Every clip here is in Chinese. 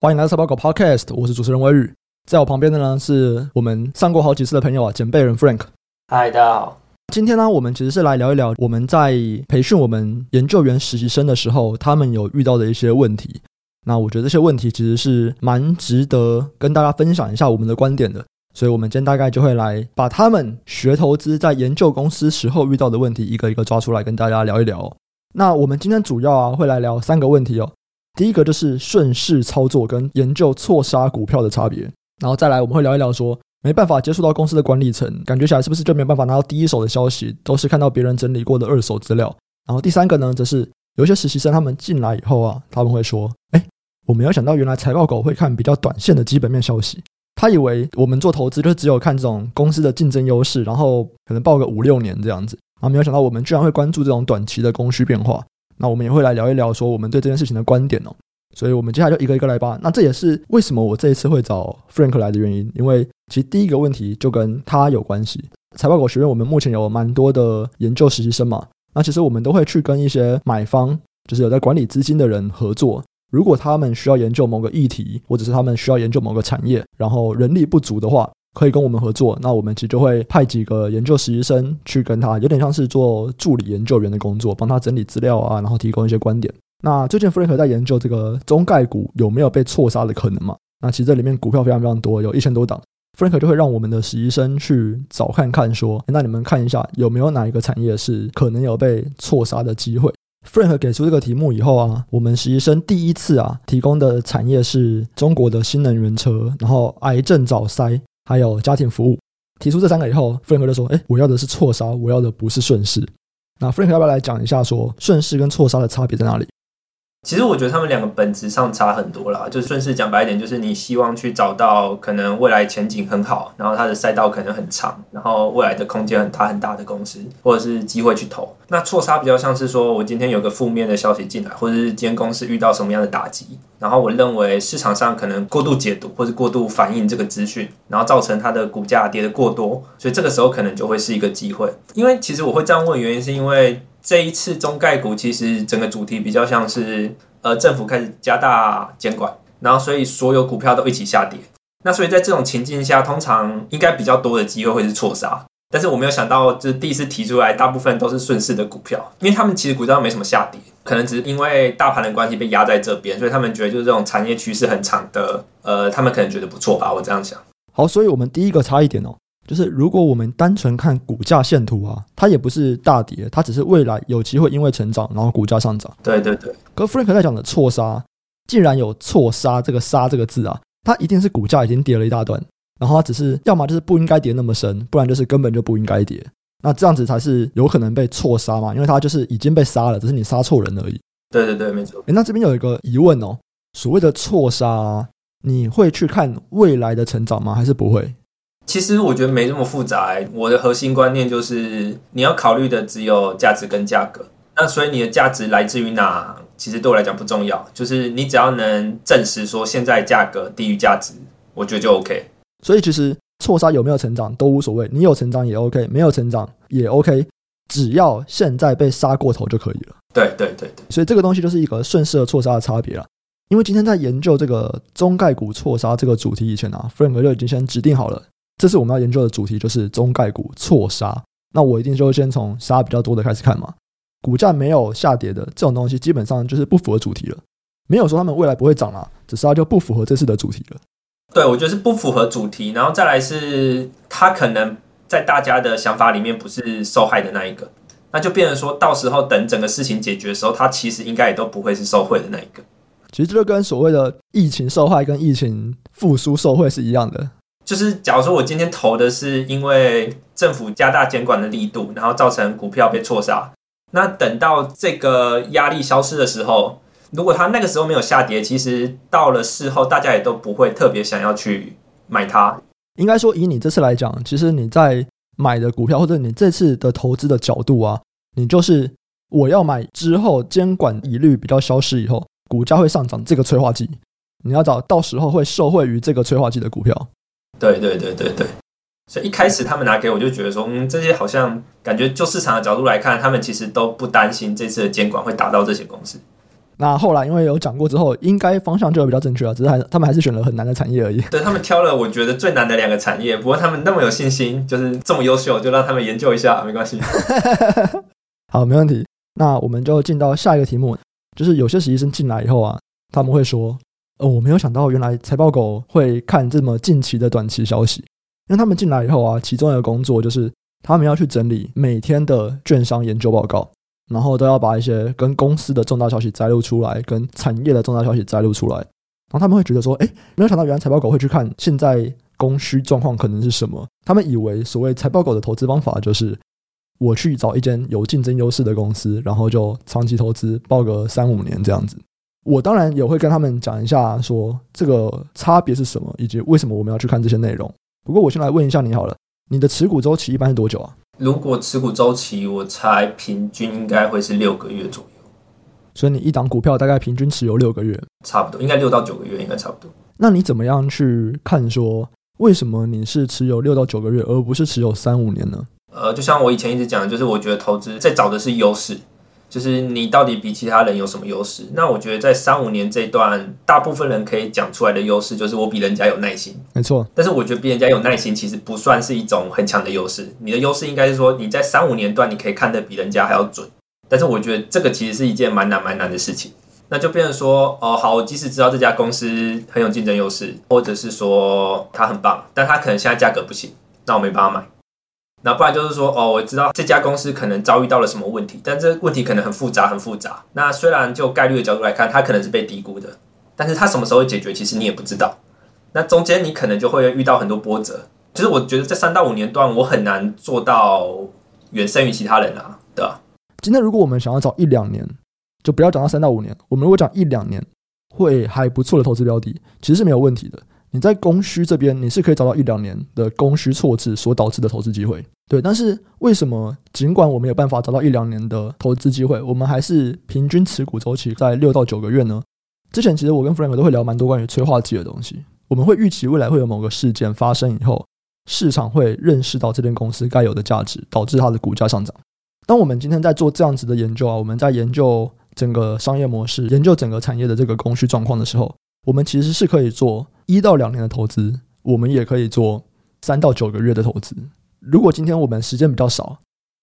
欢迎来到财报狗 Podcast，我是主持人威宇，在我旁边的呢是我们上过好几次的朋友啊，简贝人 Frank。嗨，大家好。今天呢，我们其实是来聊一聊我们在培训我们研究员实习生的时候，他们有遇到的一些问题。那我觉得这些问题其实是蛮值得跟大家分享一下我们的观点的。所以，我们今天大概就会来把他们学投资在研究公司时候遇到的问题一个一个抓出来跟大家聊一聊。那我们今天主要啊会来聊三个问题哦。第一个就是顺势操作跟研究错杀股票的差别，然后再来我们会聊一聊说，没办法接触到公司的管理层，感觉起来是不是就没办法拿到第一手的消息，都是看到别人整理过的二手资料。然后第三个呢，则是有些实习生他们进来以后啊，他们会说，哎，我没有想到原来财报狗会看比较短线的基本面消息，他以为我们做投资就只有看这种公司的竞争优势，然后可能报个五六年这样子，然后没有想到我们居然会关注这种短期的供需变化。那我们也会来聊一聊，说我们对这件事情的观点哦。所以，我们接下来就一个一个来吧。那这也是为什么我这一次会找 Frank 来的原因，因为其实第一个问题就跟他有关系。财报狗学院我们目前有蛮多的研究实习生嘛，那其实我们都会去跟一些买方，就是有在管理资金的人合作。如果他们需要研究某个议题，或者是他们需要研究某个产业，然后人力不足的话，可以跟我们合作。那我们其实就会派几个研究实习生去跟他，有点像是做助理研究员的工作，帮他整理资料啊，然后提供一些观点。那最近 Frank 在研究这个中概股有没有被错杀的可能嘛？那其实这里面股票非常非常多，有一千多档。Frank 就会让我们的实习生去找看看，说，那你们看一下有没有哪一个产业是可能有被错杀的机会。Frank 给出这个题目以后啊，我们实习生第一次啊提供的产业是中国的新能源车，然后癌症早筛。还有家庭服务，提出这三个以后，Frank 就说：“哎，我要的是错杀，我要的不是顺势。”那 Frank 要不要来讲一下，说顺势跟错杀的差别在哪里？其实我觉得他们两个本质上差很多啦。就是顺势讲白一点，就是你希望去找到可能未来前景很好，然后它的赛道可能很长，然后未来的空间很大很大的公司，或者是机会去投。那错杀比较像是说我今天有个负面的消息进来，或者是今天公司遇到什么样的打击，然后我认为市场上可能过度解读或者过度反映这个资讯，然后造成它的股价跌得过多，所以这个时候可能就会是一个机会。因为其实我会这样问原因是因为。这一次中概股其实整个主题比较像是，呃，政府开始加大监管，然后所以所有股票都一起下跌。那所以在这种情境下，通常应该比较多的机会会是错杀。但是我没有想到，就是第一次提出来，大部分都是顺势的股票，因为他们其实股价没什么下跌，可能只是因为大盘的关系被压在这边，所以他们觉得就是这种产业趋势很长的，呃，他们可能觉得不错吧，我这样想。好，所以我们第一个差一点哦。就是如果我们单纯看股价线图啊，它也不是大跌，它只是未来有机会因为成长，然后股价上涨。对对对。可 Frank 在讲的错杀，既然有错杀这个杀这个字啊，它一定是股价已经跌了一大段，然后它只是要么就是不应该跌那么深，不然就是根本就不应该跌。那这样子才是有可能被错杀嘛，因为它就是已经被杀了，只是你杀错人而已。对对对，没错。诶，那这边有一个疑问哦，所谓的错杀，你会去看未来的成长吗？还是不会？其实我觉得没这么复杂欸。我的核心观念就是，你要考虑的只有价值跟价格。那所以你的价值来自于哪？其实对我来讲不重要。就是你只要能证实说现在价格低于价值，我觉得就 OK。所以其实错杀有没有成长都无所谓，你有成长也 OK，没有成长也 OK，只要现在被杀过头就可以了。对对对对。所以这个东西就是一个顺势和错杀的差别了。因为今天在研究这个中概股错杀这个主题以前啊，Frank 就已经先指定好了。这次我们要研究的主题，就是中概股错杀。那我一定就会先从杀比较多的开始看嘛。股价没有下跌的这种东西，基本上就是不符合主题了。没有说他们未来不会涨啦，只是它就不符合这次的主题了。对，我觉得是不符合主题，然后再来是它可能在大家的想法里面不是受害的那一个，那就变成说到时候等整个事情解决的时候，它其实应该也都不会是受惠的那一个。其实这就跟所谓的疫情受害跟疫情复苏受贿是一样的。就是，假如说我今天投的是因为政府加大监管的力度，然后造成股票被错杀，那等到这个压力消失的时候，如果它那个时候没有下跌，其实到了事后大家也都不会特别想要去买它。应该说，以你这次来讲，其实你在买的股票或者你这次的投资的角度啊，你就是我要买之后监管疑虑比较消失以后，股价会上涨这个催化剂，你要找到时候会受惠于这个催化剂的股票。对对对对对，所以一开始他们拿给我就觉得说，嗯，这些好像感觉就市场的角度来看，他们其实都不担心这次的监管会打到这些公司。那后来因为有讲过之后，应该方向就比较正确了，只是还他们还是选了很难的产业而已。对，他们挑了我觉得最难的两个产业，不过他们那么有信心，就是这么优秀，就让他们研究一下，没关系。好，没问题。那我们就进到下一个题目，就是有些实习生进来以后啊，他们会说：“哦，我没有想到原来财报狗会看这么近期的短期消息。”因为他们进来以后啊，其中一个工作就是他们要去整理每天的券商研究报告。然后都要把一些跟公司的重大消息摘录出来，跟产业的重大消息摘录出来。然后他们会觉得说：“哎，没有想到原来财报狗会去看现在供需状况可能是什么。”他们以为所谓财报狗的投资方法就是我去找一间有竞争优势的公司，然后就长期投资，抱个三五年这样子。我当然也会跟他们讲一下，说这个差别是什么，以及为什么我们要去看这些内容。不过我先来问一下你好了，你的持股周期一般是多久啊？如果持股周期，我猜平均应该会是六个月左右。所以你一档股票大概平均持有六个月，差不多，应该六到九个月，应该差不多。那你怎么样去看说，为什么你是持有六到九个月，而不是持有三五年呢？呃，就像我以前一直讲的，就是我觉得投资在找的是优势。就是你到底比其他人有什么优势？那我觉得在三五年这段，大部分人可以讲出来的优势就是我比人家有耐心。没错，但是我觉得比人家有耐心其实不算是一种很强的优势。你的优势应该是说你在三五年段你可以看得比人家还要准。但是我觉得这个其实是一件蛮难蛮难的事情。那就变成说，哦，好，我即使知道这家公司很有竞争优势，或者是说它很棒，但它可能现在价格不行，那我没办法买。那不然就是说，哦，我知道这家公司可能遭遇到了什么问题，但这问题可能很复杂，很复杂。那虽然就概率的角度来看，它可能是被低估的，但是它什么时候解决，其实你也不知道。那中间你可能就会遇到很多波折。就是我觉得这三到五年段，我很难做到远胜于其他人啊，对吧？今天如果我们想要找一两年，就不要讲到三到五年，我们如果讲一两年会还不错的投资标的，其实是没有问题的。你在供需这边，你是可以找到一两年的供需错置所导致的投资机会，对。但是为什么尽管我们有办法找到一两年的投资机会，我们还是平均持股周期在六到九个月呢？之前其实我跟 Frank 都会聊蛮多关于催化剂的东西。我们会预期未来会有某个事件发生以后，市场会认识到这间公司该有的价值，导致它的股价上涨。当我们今天在做这样子的研究啊，我们在研究整个商业模式、研究整个产业的这个供需状况的时候，我们其实是可以做。一到两年的投资，我们也可以做三到九个月的投资。如果今天我们时间比较少，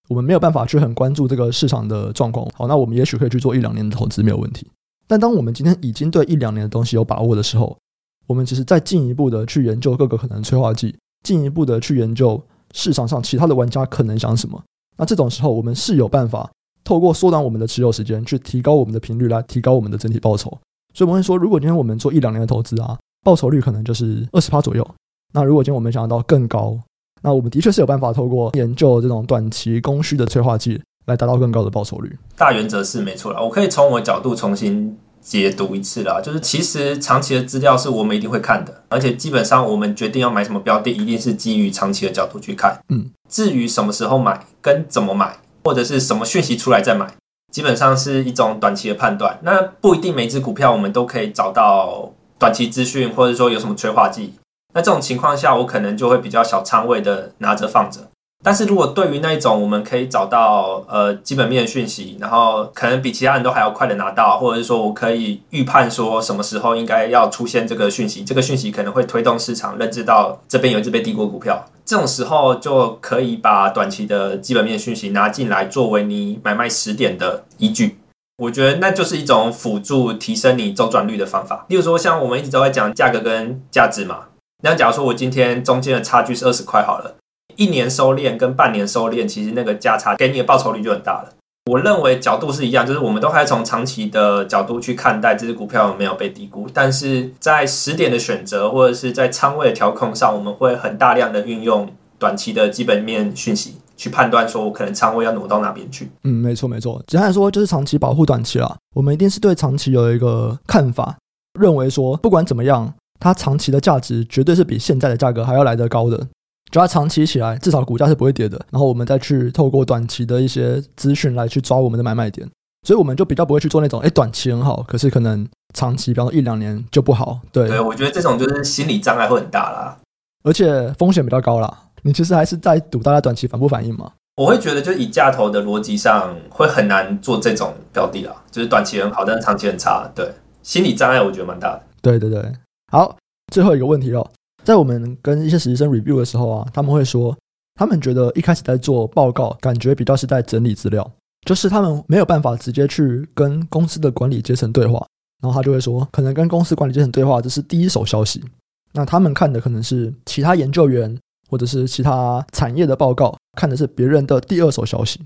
我们没有办法去很关注这个市场的状况，好，那我们也许可以去做一两年的投资，没有问题。但当我们今天已经对一两年的东西有把握的时候，我们其实再进一步的去研究各个可能催化剂，进一步的去研究市场上其他的玩家可能想什么。那这种时候，我们是有办法透过缩短我们的持有时间，去提高我们的频率，来提高我们的整体报酬。所以我们会说，如果今天我们做一两年的投资啊。报酬率可能就是二十趴左右。那如果今天我们想要到更高，那我们的确是有办法透过研究这种短期供需的催化剂来达到更高的报酬率。大原则是没错啦，我可以从我的角度重新解读一次啦。就是其实长期的资料是我们一定会看的，而且基本上我们决定要买什么标的，一定是基于长期的角度去看。嗯，至于什么时候买跟怎么买，或者是什么讯息出来再买，基本上是一种短期的判断。那不一定每只股票我们都可以找到。短期资讯，或者说有什么催化剂，那这种情况下，我可能就会比较小仓位的拿着放着。但是如果对于那一种我们可以找到呃基本面讯息，然后可能比其他人都还要快的拿到，或者是说我可以预判说什么时候应该要出现这个讯息，这个讯息可能会推动市场认知到这边有一只被低估股票，这种时候就可以把短期的基本面讯息拿进来作为你买卖时点的依据。我觉得那就是一种辅助提升你周转率的方法。例如说，像我们一直都在讲价格跟价值嘛。那假如说我今天中间的差距是二十块好了，一年收敛跟半年收敛，其实那个价差给你的报酬率就很大了。我认为角度是一样，就是我们都还从长期的角度去看待这只股票有没有被低估，但是在时点的选择或者是在仓位的调控上，我们会很大量的运用短期的基本面讯息。去判断说，我可能仓位要挪到哪边去？嗯，没错没错。简单来说，就是长期保护短期了。我们一定是对长期有一个看法，认为说不管怎么样，它长期的价值绝对是比现在的价格还要来得高的。只要长期起来，至少股价是不会跌的。然后我们再去透过短期的一些资讯来去抓我们的买卖点，所以我们就比较不会去做那种，哎，短期很好，可是可能长期，比方说一两年就不好。对，对，我觉得这种就是心理障碍会很大啦，而且风险比较高啦。你其实还是在赌大家短期反不反应嘛？我会觉得，就以价投的逻辑上，会很难做这种标的啦。就是短期很好，但是长期很差。对，心理障碍我觉得蛮大的。对对对，好，最后一个问题了，在我们跟一些实习生 review 的时候啊，他们会说，他们觉得一开始在做报告，感觉比较是在整理资料，就是他们没有办法直接去跟公司的管理阶层对话。然后他就会说，可能跟公司管理阶层对话，这是第一手消息。那他们看的可能是其他研究员。或者是其他产业的报告，看的是别人的第二手消息，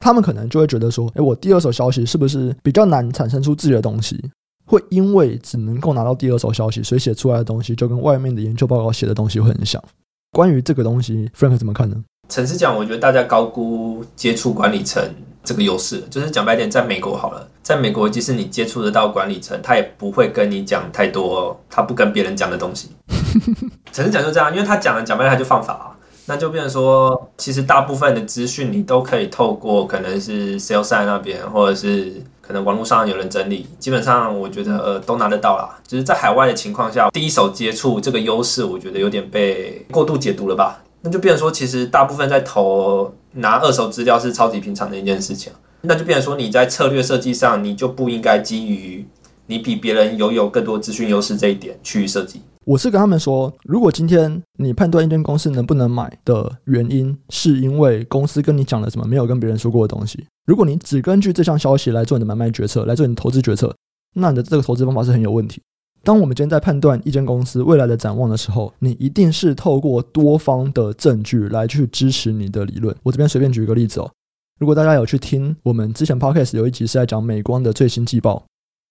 他们可能就会觉得说，诶，我第二手消息是不是比较难产生出自己的东西？会因为只能够拿到第二手消息，所以写出来的东西就跟外面的研究报告写的东西会很像。关于这个东西，Frank 怎么看呢？诚实讲，我觉得大家高估接触管理层这个优势。就是讲白点，在美国好了，在美国，即使你接触得到管理层，他也不会跟你讲太多他不跟别人讲的东西。诚实讲就这样，因为他讲了讲白了他就放法啊，那就变成说，其实大部分的资讯你都可以透过可能是 sales side 那边，或者是可能网络上有人整理，基本上我觉得呃都拿得到啦。就是在海外的情况下，第一手接触这个优势，我觉得有点被过度解读了吧？那就变成说，其实大部分在投拿二手资料是超级平常的一件事情，那就变成说你在策略设计上，你就不应该基于你比别人拥有更多资讯优势这一点去设计。我是跟他们说，如果今天你判断一间公司能不能买的原因，是因为公司跟你讲了什么没有跟别人说过的东西，如果你只根据这项消息来做你的买卖决策，来做你的投资决策，那你的这个投资方法是很有问题。当我们今天在判断一间公司未来的展望的时候，你一定是透过多方的证据来去支持你的理论。我这边随便举一个例子哦，如果大家有去听我们之前 Podcast 有一集是在讲美光的最新季报。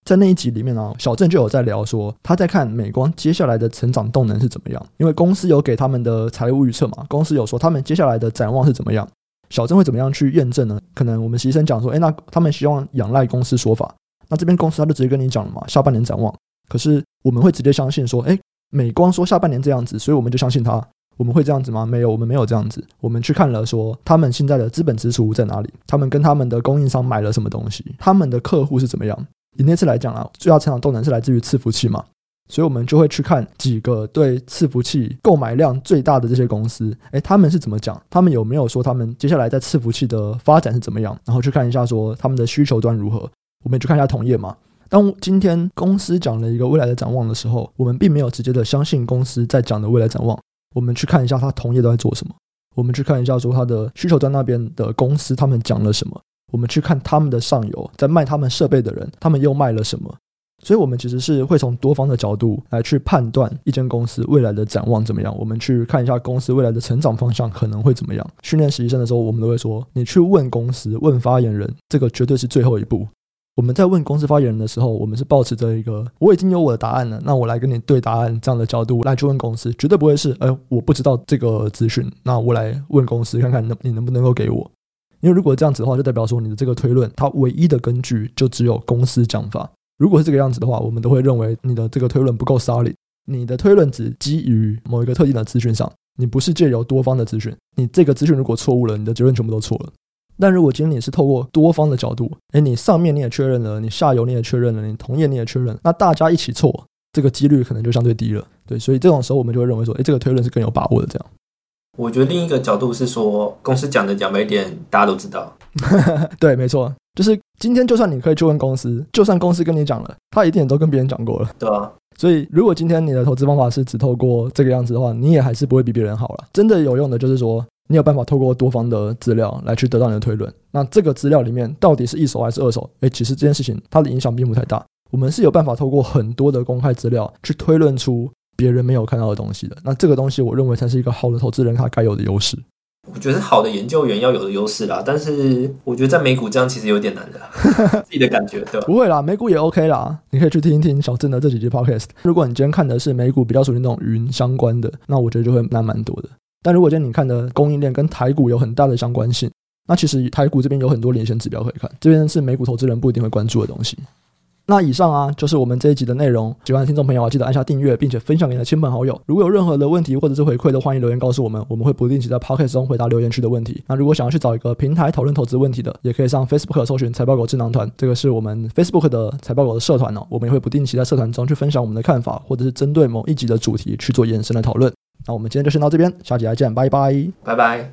在那一集里面呢，小郑就有在聊说，他在看美光接下来的成长动能是怎么样，因为公司有给他们的财务预测嘛，公司有说他们接下来的展望是怎么样，小郑会怎么样去验证呢？可能我们实习生讲说，诶，那他们希望仰赖公司说法，那这边公司他就直接跟你讲了嘛，下半年展望，可是我们会直接相信说，诶，美光说下半年这样子，所以我们就相信他，我们会这样子吗？没有，我们没有这样子，我们去看了说他们现在的资本支出在哪里，他们跟他们的供应商买了什么东西，他们的客户是怎么样。以那次来讲啊，最大成长动能是来自于伺服器嘛，所以我们就会去看几个对伺服器购买量最大的这些公司，诶，他们是怎么讲？他们有没有说他们接下来在伺服器的发展是怎么样？然后去看一下说他们的需求端如何？我们去看一下同业嘛。当今天公司讲了一个未来的展望的时候，我们并没有直接的相信公司在讲的未来展望，我们去看一下他同业都在做什么，我们去看一下说他的需求端那边的公司他们讲了什么。我们去看他们的上游在卖他们设备的人，他们又卖了什么？所以，我们其实是会从多方的角度来去判断一间公司未来的展望怎么样。我们去看一下公司未来的成长方向可能会怎么样。训练实习生的时候，我们都会说：你去问公司、问发言人，这个绝对是最后一步。我们在问公司发言人的时候，我们是抱持着一个我已经有我的答案了，那我来跟你对答案这样的角度来去问公司，绝对不会是哎，我不知道这个资讯，那我来问公司看看能你能不能够给我。因为如果这样子的话，就代表说你的这个推论，它唯一的根据就只有公司讲法。如果是这个样子的话，我们都会认为你的这个推论不够 solid。你的推论只基于某一个特定的资讯上，你不是借由多方的资讯。你这个资讯如果错误了，你的结论全部都错了。但如果今天你是透过多方的角度，诶，你上面你也确认了，你下游你也确认了，你同业你也确认，那大家一起错，这个几率可能就相对低了。对，所以这种时候我们就会认为说，诶，这个推论是更有把握的。这样。我觉得另一个角度是说，公司讲的讲白一点，大家都知道。对，没错，就是今天就算你可以去问公司，就算公司跟你讲了，他一定也都跟别人讲过了。对啊。所以，如果今天你的投资方法是只透过这个样子的话，你也还是不会比别人好了。真的有用的就是说，你有办法透过多方的资料来去得到你的推论。那这个资料里面到底是一手还是二手？诶，其实这件事情它的影响并不太大。我们是有办法透过很多的公开资料去推论出。别人没有看到的东西的，那这个东西我认为才是一个好的投资人他该有的优势。我觉得好的研究员要有的优势啦，但是我觉得在美股这样其实有点难的，自己的感觉对吧？不会啦，美股也 OK 啦，你可以去听一听小郑的这几集 Podcast。如果你今天看的是美股比较属于那种云相关的，那我觉得就会难蛮多的。但如果今天你看的供应链跟台股有很大的相关性，那其实台股这边有很多领先指标可以看，这边是美股投资人不一定会关注的东西。那以上啊，就是我们这一集的内容。喜欢的听众朋友啊，记得按下订阅，并且分享给你的亲朋好友。如果有任何的问题或者是回馈，都欢迎留言告诉我们，我们会不定期在 Podcast 中回答留言区的问题。那如果想要去找一个平台讨论投资问题的，也可以上 Facebook 搜寻财报狗智囊团，这个是我们 Facebook 的财报狗的社团哦。我们也会不定期在社团中去分享我们的看法，或者是针对某一集的主题去做延伸的讨论。那我们今天就先到这边，下集再见，拜拜，拜拜。